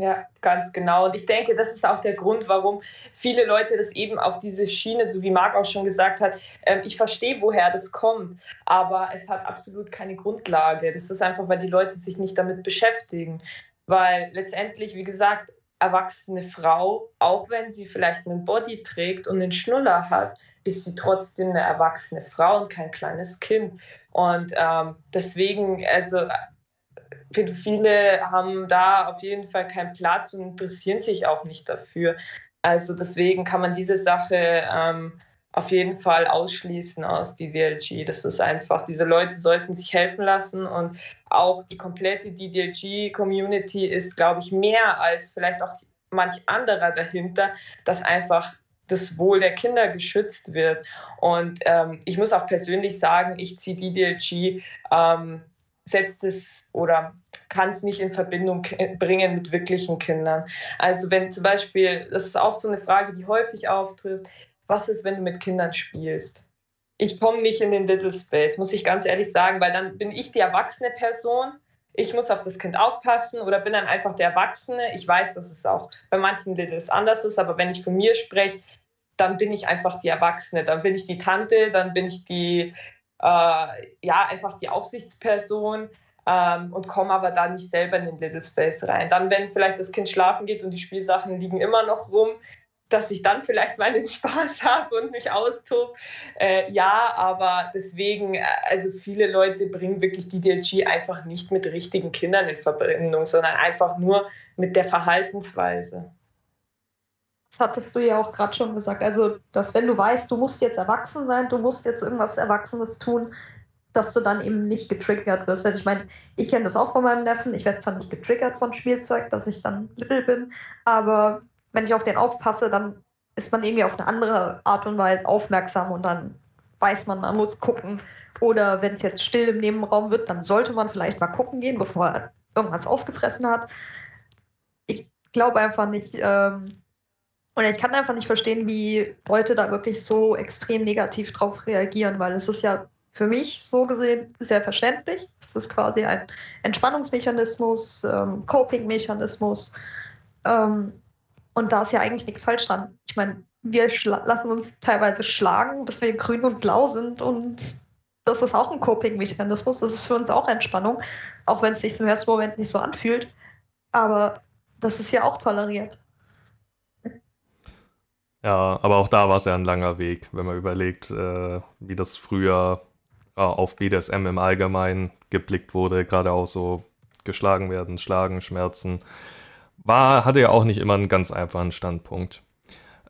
Ja, ganz genau. Und ich denke, das ist auch der Grund, warum viele Leute das eben auf diese Schiene, so wie Marc auch schon gesagt hat, ähm, ich verstehe, woher das kommt, aber es hat absolut keine Grundlage. Das ist einfach, weil die Leute sich nicht damit beschäftigen. Weil letztendlich, wie gesagt, erwachsene Frau, auch wenn sie vielleicht einen Body trägt und einen Schnuller hat, ist sie trotzdem eine erwachsene Frau und kein kleines Kind. Und ähm, deswegen, also Pädophile haben da auf jeden Fall keinen Platz und interessieren sich auch nicht dafür. Also deswegen kann man diese Sache ähm, auf jeden Fall ausschließen aus DDLG. Das ist einfach, diese Leute sollten sich helfen lassen und auch die komplette DDLG-Community ist, glaube ich, mehr als vielleicht auch manch anderer dahinter, dass einfach das Wohl der Kinder geschützt wird. Und ähm, ich muss auch persönlich sagen, ich ziehe DDLG ähm, setzt es oder kann es nicht in Verbindung bringen mit wirklichen Kindern. Also wenn zum Beispiel, das ist auch so eine Frage, die häufig auftritt, was ist, wenn du mit Kindern spielst? Ich komme nicht in den Little Space, muss ich ganz ehrlich sagen, weil dann bin ich die erwachsene Person. Ich muss auf das Kind aufpassen oder bin dann einfach der Erwachsene. Ich weiß, dass es auch bei manchen Littles anders ist, aber wenn ich von mir spreche, dann bin ich einfach die Erwachsene. Dann bin ich die Tante, dann bin ich die äh, ja, einfach die Aufsichtsperson ähm, und komme aber da nicht selber in den Little Space rein. Dann, wenn vielleicht das Kind schlafen geht und die Spielsachen liegen immer noch rum, dass ich dann vielleicht meinen Spaß habe und mich austobe. Äh, ja, aber deswegen, äh, also viele Leute bringen wirklich die DLG einfach nicht mit richtigen Kindern in Verbindung, sondern einfach nur mit der Verhaltensweise. Das hattest du ja auch gerade schon gesagt. Also, dass wenn du weißt, du musst jetzt erwachsen sein, du musst jetzt irgendwas Erwachsenes tun, dass du dann eben nicht getriggert wirst. Also ich meine, ich kenne das auch von meinem Neffen. Ich werde zwar nicht getriggert von Spielzeug, dass ich dann little bin, aber wenn ich auf den aufpasse, dann ist man irgendwie auf eine andere Art und Weise aufmerksam und dann weiß man, man muss gucken. Oder wenn es jetzt still im Nebenraum wird, dann sollte man vielleicht mal gucken gehen, bevor er irgendwas ausgefressen hat. Ich glaube einfach nicht, ähm, und ich kann einfach nicht verstehen, wie Leute da wirklich so extrem negativ drauf reagieren, weil es ist ja für mich so gesehen sehr verständlich. Es ist quasi ein Entspannungsmechanismus, ähm, Coping-Mechanismus. Ähm, und da ist ja eigentlich nichts falsch dran. Ich meine, wir lassen uns teilweise schlagen, bis wir grün und blau sind und das ist auch ein Coping-Mechanismus. Das ist für uns auch Entspannung, auch wenn es sich im ersten Moment nicht so anfühlt. Aber das ist ja auch toleriert. Ja, aber auch da war es ja ein langer Weg, wenn man überlegt, äh, wie das früher äh, auf BDSM im Allgemeinen geblickt wurde, gerade auch so geschlagen werden, Schlagen, Schmerzen. War, hatte ja auch nicht immer einen ganz einfachen Standpunkt.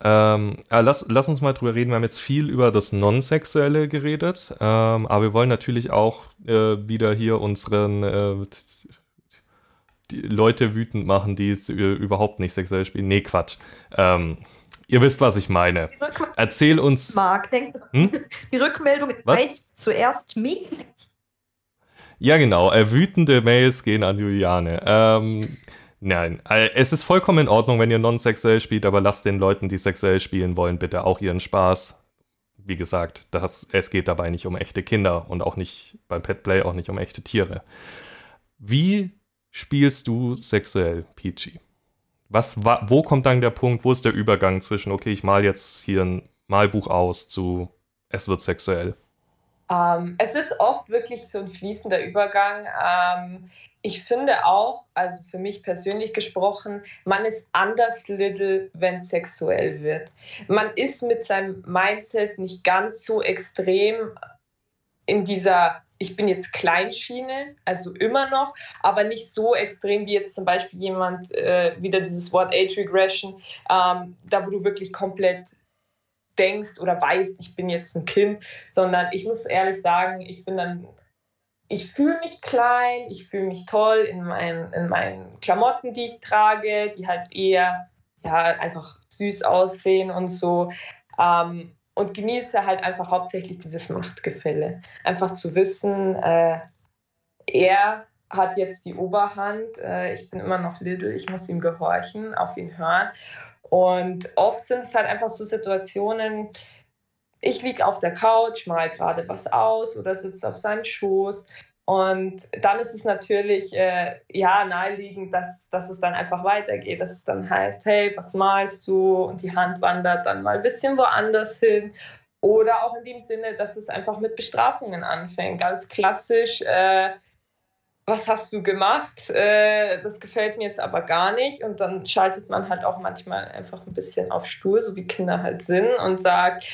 Ähm, äh, lass, lass uns mal drüber reden. Wir haben jetzt viel über das Non-Sexuelle geredet, ähm, aber wir wollen natürlich auch äh, wieder hier unseren äh, die Leute wütend machen, die es überhaupt nicht sexuell spielen. Nee, Quatsch. Ähm, Ihr wisst, was ich meine. Erzähl uns. Marc, denk, hm? die Rückmeldung reicht zuerst mich. Ja, genau. Äh, wütende Mails gehen an Juliane. Ähm, nein, äh, es ist vollkommen in Ordnung, wenn ihr non-sexuell spielt, aber lasst den Leuten, die sexuell spielen wollen, bitte auch ihren Spaß. Wie gesagt, das, es geht dabei nicht um echte Kinder und auch nicht beim Petplay auch nicht um echte Tiere. Wie spielst du sexuell, Peachy? Was, wo kommt dann der Punkt, wo ist der Übergang zwischen, okay, ich mal jetzt hier ein Malbuch aus zu, es wird sexuell? Ähm, es ist oft wirklich so ein fließender Übergang. Ähm, ich finde auch, also für mich persönlich gesprochen, man ist anders little, wenn es sexuell wird. Man ist mit seinem Mindset nicht ganz so extrem in dieser ich bin jetzt Kleinschiene, also immer noch, aber nicht so extrem wie jetzt zum Beispiel jemand, äh, wieder dieses Wort Age Regression, ähm, da wo du wirklich komplett denkst oder weißt, ich bin jetzt ein Kind, sondern ich muss ehrlich sagen, ich bin dann, ich fühle mich klein, ich fühle mich toll in meinen, in meinen Klamotten, die ich trage, die halt eher ja, einfach süß aussehen und so. Ähm, und genieße halt einfach hauptsächlich dieses Machtgefälle. Einfach zu wissen, äh, er hat jetzt die Oberhand, äh, ich bin immer noch Little, ich muss ihm gehorchen, auf ihn hören. Und oft sind es halt einfach so Situationen, ich liege auf der Couch, mal gerade was aus oder sitze auf seinem Schoß Und dann ist es natürlich äh, ja naheliegend, dass, dass es dann einfach weitergeht, dass es dann heißt, hey, was malst du? Und die Hand wandert dann mal ein bisschen woanders hin. Oder auch in dem Sinne, dass es einfach mit Bestrafungen anfängt. Ganz klassisch, äh, was hast du gemacht? Äh, das gefällt mir jetzt aber gar nicht. Und dann schaltet man halt auch manchmal einfach ein bisschen auf Stur, so wie Kinder halt sind, und sagt,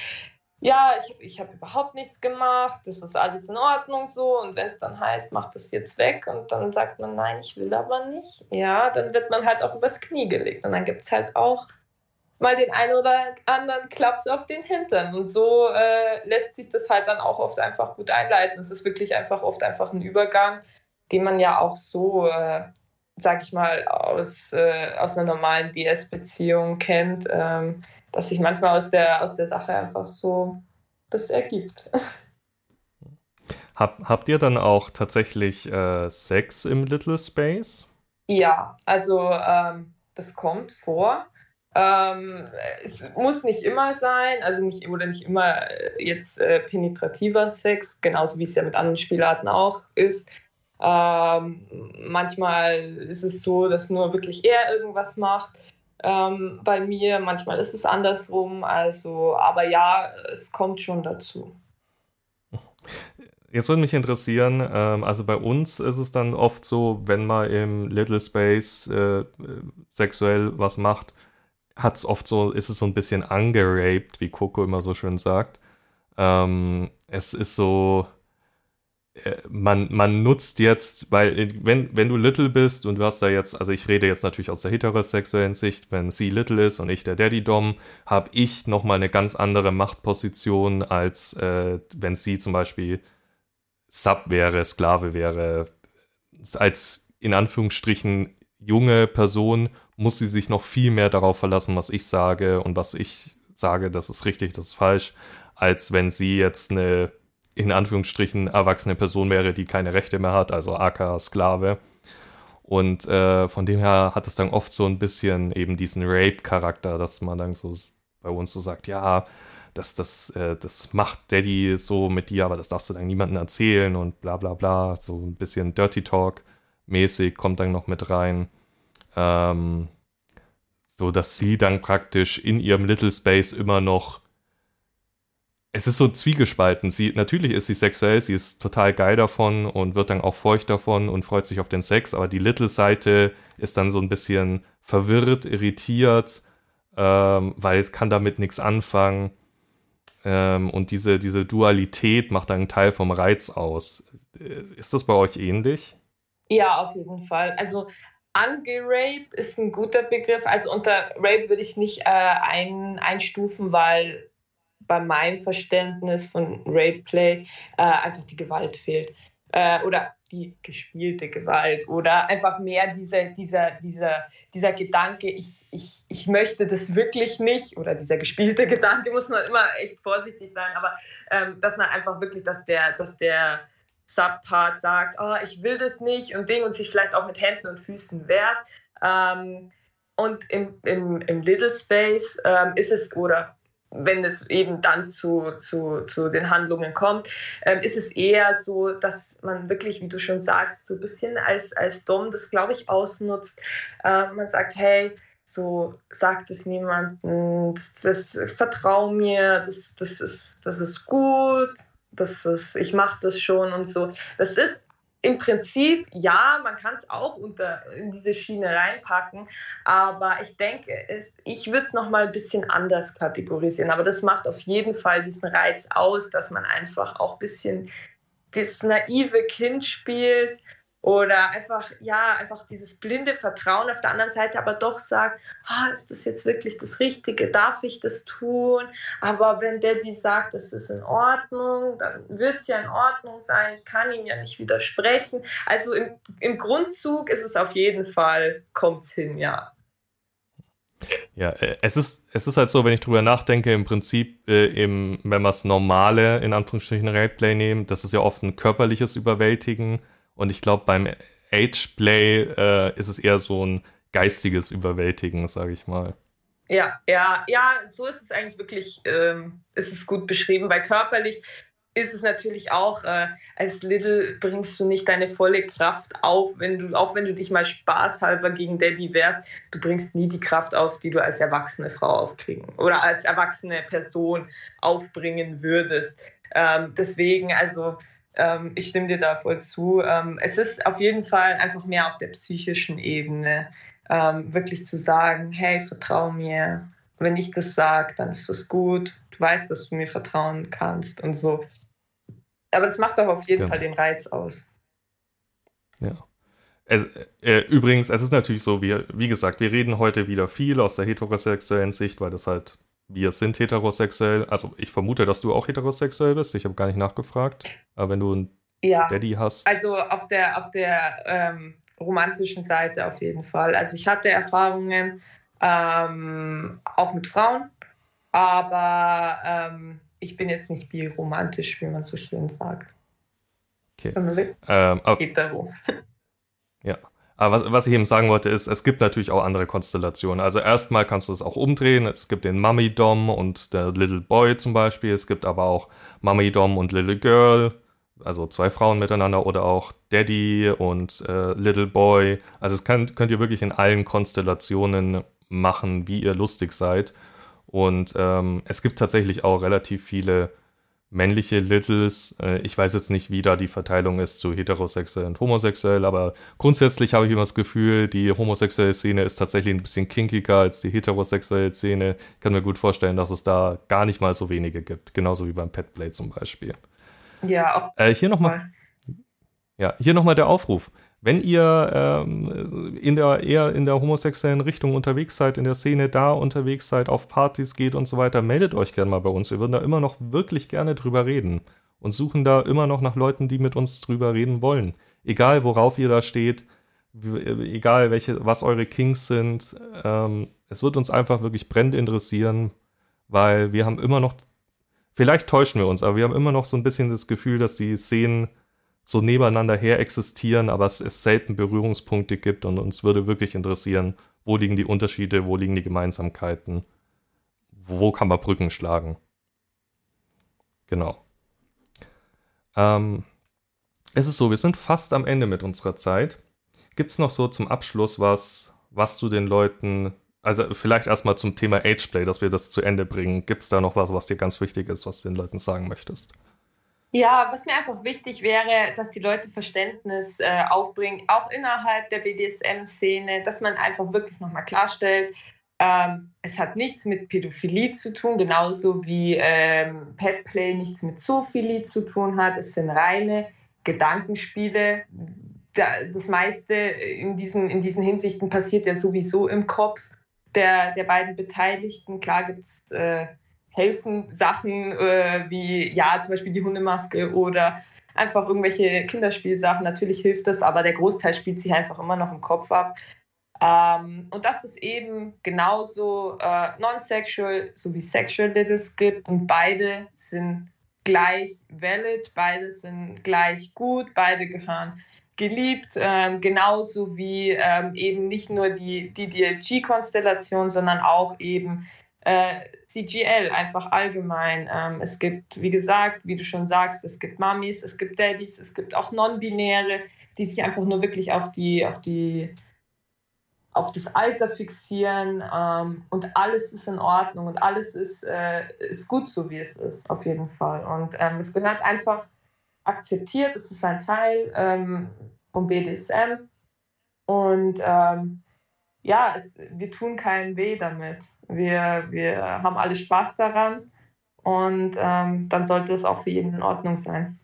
ja, ich habe ich hab überhaupt nichts gemacht, das ist alles in Ordnung so. Und wenn es dann heißt, mach das jetzt weg und dann sagt man, nein, ich will aber nicht, ja, dann wird man halt auch übers Knie gelegt. Und dann gibt es halt auch mal den einen oder anderen Klaps auf den Hintern. Und so äh, lässt sich das halt dann auch oft einfach gut einleiten. Es ist wirklich einfach oft einfach ein Übergang, den man ja auch so, äh, sag ich mal, aus, äh, aus einer normalen DS-Beziehung kennt. Ähm, dass sich manchmal aus der, aus der Sache einfach so das ergibt. Hab, habt ihr dann auch tatsächlich äh, Sex im Little Space? Ja, also ähm, das kommt vor. Ähm, es muss nicht immer sein, also nicht oder nicht immer äh, jetzt äh, penetrativer Sex, genauso wie es ja mit anderen Spielarten auch ist. Ähm, manchmal ist es so, dass nur wirklich er irgendwas macht ähm, bei mir. Manchmal ist es andersrum. Also, aber ja, es kommt schon dazu. Jetzt würde mich interessieren, ähm, also bei uns ist es dann oft so, wenn man im Little Space äh, sexuell was macht, hat es oft so, ist es so ein bisschen angeraped, wie Coco immer so schön sagt. Ähm, es ist so, man, man nutzt jetzt, weil äh, wenn, wenn du Little bist und du hast da jetzt, also ich rede jetzt natürlich aus der heterosexuellen Sicht, wenn sie Little ist und ich der Daddy Dom, habe ich nochmal eine ganz andere Machtposition, als äh, wenn sie zum Beispiel Sub wäre, Sklave wäre. Als in Anführungsstrichen junge Person muss sie sich noch viel mehr darauf verlassen, was ich sage und was ich sage, das ist richtig, das ist falsch, als wenn sie jetzt eine in Anführungsstrichen erwachsene Person wäre, die keine Rechte mehr hat, also AK Sklave. Und äh, von dem her hat es dann oft so ein bisschen eben diesen Rape-Charakter, dass man dann so bei uns so sagt, ja, das, das, äh, das macht Daddy so mit dir, aber das darfst du dann niemandem erzählen und bla bla bla. So ein bisschen Dirty Talk-mäßig kommt dann noch mit rein. Ähm, so dass sie dann praktisch in ihrem Little Space immer noch es ist so zwiegespalten. Sie, natürlich ist sie sexuell, sie ist total geil davon und wird dann auch feucht davon und freut sich auf den Sex, aber die Little-Seite ist dann so ein bisschen verwirrt, irritiert, ähm, weil es kann damit nichts anfangen. Ähm, und diese, diese Dualität macht dann einen Teil vom Reiz aus. Äh, ist das bei euch ähnlich? Ja, auf jeden Fall. Also angeraped ist ein guter Begriff. Also unter Rape würde ich es nicht äh, ein, einstufen, weil bei meinem Verständnis von Rapeplay äh, einfach die Gewalt fehlt. Äh, oder die gespielte Gewalt oder einfach mehr dieser, dieser, dieser, dieser Gedanke, ich, ich, ich möchte das wirklich nicht, oder dieser gespielte Gedanke, muss man immer echt vorsichtig sein, aber ähm, dass man einfach wirklich, dass der, dass der Subpart sagt, oh, ich will das nicht und Ding und sich vielleicht auch mit Händen und Füßen wehrt. Ähm, und im, im, im Little Space ähm, ist es, oder wenn es eben dann zu, zu, zu den Handlungen kommt, ähm, ist es eher so, dass man wirklich, wie du schon sagst, so ein bisschen als, als Dom das, glaube ich, ausnutzt. Äh, man sagt, hey, so sagt es niemandem, das, das, vertrau mir, das, das, ist, das ist gut, das ist, ich mache das schon und so. Das ist im Prinzip, ja, man kann es auch unter, in diese Schiene reinpacken, aber ich denke, es, ich würde es nochmal ein bisschen anders kategorisieren. Aber das macht auf jeden Fall diesen Reiz aus, dass man einfach auch ein bisschen das naive Kind spielt oder einfach, ja, einfach dieses blinde Vertrauen auf der anderen Seite, aber doch sagt, ah, ist das jetzt wirklich das Richtige? Darf ich das tun? Aber wenn der die sagt, das ist in Ordnung, dann wird es ja in Ordnung sein. Ich kann ihm ja nicht widersprechen. Also im, im Grundzug ist es auf jeden Fall, kommt es hin, ja. Ja, äh, es ist, es ist halt so, wenn ich drüber nachdenke, im Prinzip, äh, im, wenn wir das normale, in Anführungsstrichen, Rateplay nehmen, das ist ja oft ein körperliches Überwältigen und ich glaube, beim Ageplay äh, ist es eher so ein geistiges Überwältigen, sage ich mal. Ja, ja, ja, so ist es eigentlich wirklich, ähm, ist es gut beschrieben, weil körperlich ist es natürlich auch, äh, als Little bringst du nicht deine volle Kraft auf, wenn du, auch wenn du dich mal spaßhalber gegen Daddy wehrst, du bringst nie die Kraft auf, die du als erwachsene Frau aufkriegen oder als erwachsene Person aufbringen würdest. Ähm, deswegen, also ähm, ich stimme dir da voll zu. Ähm, es ist auf jeden Fall einfach mehr auf der psychischen Ebene, ähm, wirklich zu sagen, hey, vertrau mir. Wenn ich das sage, dann ist das gut. Du weißt, dass du mir vertrauen kannst und so. Aber das macht doch auf jeden genau. Fall den Reiz aus. Ja. Es, äh, übrigens, es ist natürlich so, wie, wie gesagt, wir reden heute wieder viel aus der heterosexuellen Sicht, weil das halt, wir sind heterosexuell. Also ich vermute, dass du auch heterosexuell bist. Ich habe gar nicht nachgefragt. Aber wenn du einen ja. Daddy hast. Also auf der, auf der ähm, romantischen Seite auf jeden Fall. Also ich hatte Erfahrungen ähm, auch mit Frauen, aber ähm, ich bin jetzt nicht biromantisch, wie man so schön sagt. Okay. Ähm, Hetero. Aber was, was, ich eben sagen wollte, ist, es gibt natürlich auch andere Konstellationen. Also erstmal kannst du es auch umdrehen. Es gibt den Mummy Dom und der Little Boy zum Beispiel. Es gibt aber auch Mummy Dom und Little Girl, also zwei Frauen miteinander oder auch Daddy und äh, Little Boy. Also es kann, könnt ihr wirklich in allen Konstellationen machen, wie ihr lustig seid. Und ähm, es gibt tatsächlich auch relativ viele männliche Littles. Äh, ich weiß jetzt nicht, wie da die Verteilung ist zu heterosexuell und homosexuell, aber grundsätzlich habe ich immer das Gefühl, die homosexuelle Szene ist tatsächlich ein bisschen kinkiger als die heterosexuelle Szene. Ich kann mir gut vorstellen, dass es da gar nicht mal so wenige gibt. Genauso wie beim Petplay zum Beispiel. Ja, auch. Äh, hier nochmal. Ja, hier nochmal der Aufruf. Wenn ihr ähm, in der eher in der homosexuellen Richtung unterwegs seid, in der Szene da unterwegs seid, auf Partys geht und so weiter, meldet euch gerne mal bei uns. Wir würden da immer noch wirklich gerne drüber reden und suchen da immer noch nach Leuten, die mit uns drüber reden wollen. Egal worauf ihr da steht, egal welche, was eure Kings sind, ähm, es wird uns einfach wirklich brennend interessieren, weil wir haben immer noch, vielleicht täuschen wir uns, aber wir haben immer noch so ein bisschen das Gefühl, dass die Szenen so nebeneinander her existieren, aber es, es selten Berührungspunkte gibt und uns würde wirklich interessieren, wo liegen die Unterschiede, wo liegen die Gemeinsamkeiten, wo kann man Brücken schlagen. Genau. Ähm, es ist so, wir sind fast am Ende mit unserer Zeit. Gibt es noch so zum Abschluss was, was du den Leuten, also vielleicht erstmal zum Thema Ageplay, dass wir das zu Ende bringen. Gibt es da noch was, was dir ganz wichtig ist, was du den Leuten sagen möchtest? Ja, was mir einfach wichtig wäre, dass die Leute Verständnis äh, aufbringen, auch innerhalb der BDSM-Szene, dass man einfach wirklich nochmal klarstellt, ähm, es hat nichts mit Pädophilie zu tun, genauso wie ähm, Petplay nichts mit Zoophilie zu tun hat. Es sind reine Gedankenspiele. Das meiste in diesen, in diesen Hinsichten passiert ja sowieso im Kopf der, der beiden Beteiligten. Klar gibt es äh, helfen Sachen äh, wie, ja, zum Beispiel die Hundemaske oder einfach irgendwelche Kinderspielsachen. Natürlich hilft das, aber der Großteil spielt sich einfach immer noch im Kopf ab. Ähm, und dass es eben genauso äh, non-sexual sowie sexual Littles gibt und beide sind gleich valid, beide sind gleich gut, beide gehören geliebt, ähm, genauso wie ähm, eben nicht nur die, die DLG-Konstellation, sondern auch eben äh, CGL einfach allgemein. Ähm, es gibt, wie gesagt, wie du schon sagst, es gibt Mamis, es gibt Daddys, es gibt auch Non-Binäre, die sich einfach nur wirklich auf die, auf die, auf das Alter fixieren ähm, und alles ist in Ordnung und alles ist, äh, ist gut so, wie es ist, auf jeden Fall. Und ähm, es gehört einfach akzeptiert, es ist ein Teil ähm, vom BDSM und ähm, ja, es, wir tun keinen weh damit. Wir, wir haben alle Spaß daran und ähm, dann sollte es auch für jeden in Ordnung sein.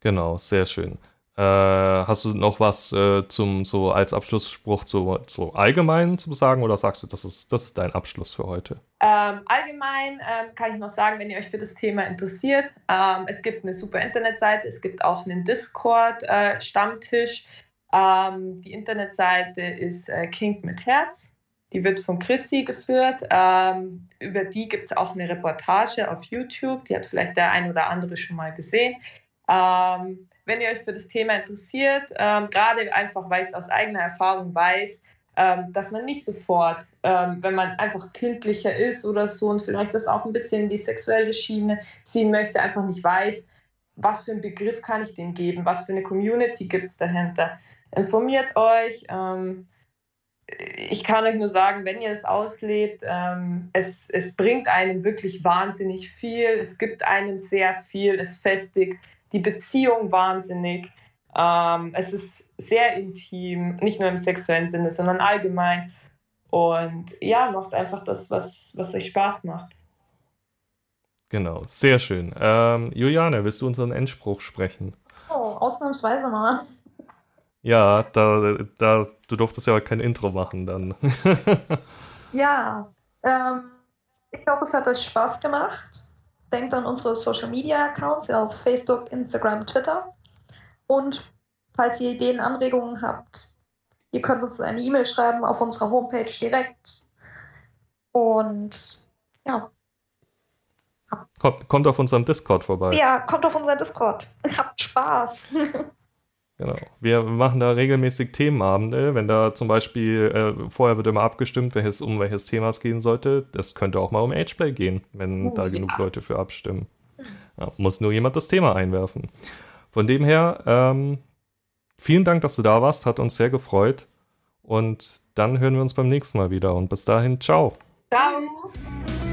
Genau, sehr schön. Äh, hast du noch was äh, zum so als Abschlussspruch zu, zu allgemein zu sagen oder sagst du, das ist, das ist dein Abschluss für heute? Ähm, allgemein ähm, kann ich noch sagen, wenn ihr euch für das Thema interessiert, ähm, es gibt eine super Internetseite, es gibt auch einen Discord-Stammtisch. Äh, die Internetseite ist äh, King mit Herz. Die wird von Chrissy geführt. Ähm, über die gibt es auch eine Reportage auf YouTube. Die hat vielleicht der ein oder andere schon mal gesehen. Ähm, wenn ihr euch für das Thema interessiert, ähm, gerade einfach, weil ich aus eigener Erfahrung weiß, ähm, dass man nicht sofort, ähm, wenn man einfach kindlicher ist oder so und vielleicht das auch ein bisschen in die sexuelle Schiene ziehen möchte, einfach nicht weiß, was für einen Begriff kann ich dem geben, was für eine Community gibt es dahinter. Informiert euch. Ähm, ich kann euch nur sagen, wenn ihr es auslebt, ähm, es, es bringt einem wirklich wahnsinnig viel. Es gibt einem sehr viel. Es festigt die Beziehung wahnsinnig. Ähm, es ist sehr intim, nicht nur im sexuellen Sinne, sondern allgemein. Und ja, macht einfach das, was, was euch Spaß macht. Genau, sehr schön. Ähm, Juliane, willst du unseren Endspruch sprechen? Oh, ausnahmsweise mal. Ja, da, da, du durftest ja kein Intro machen dann. ja, ähm, ich glaube, es hat euch Spaß gemacht. Denkt an unsere Social Media Accounts auf Facebook, Instagram, Twitter. Und falls ihr Ideen, Anregungen habt, ihr könnt uns eine E-Mail schreiben auf unserer Homepage direkt. Und ja. Kommt, kommt auf unserem Discord vorbei. Ja, kommt auf unseren Discord. Habt Spaß. Genau. Wir machen da regelmäßig Themenabende. Wenn da zum Beispiel, äh, vorher wird immer abgestimmt, welches, um welches Thema es gehen sollte. Das könnte auch mal um Ageplay gehen, wenn oh, da ja. genug Leute für abstimmen. Ja, muss nur jemand das Thema einwerfen. Von dem her, ähm, vielen Dank, dass du da warst, hat uns sehr gefreut. Und dann hören wir uns beim nächsten Mal wieder. Und bis dahin, ciao. Ciao.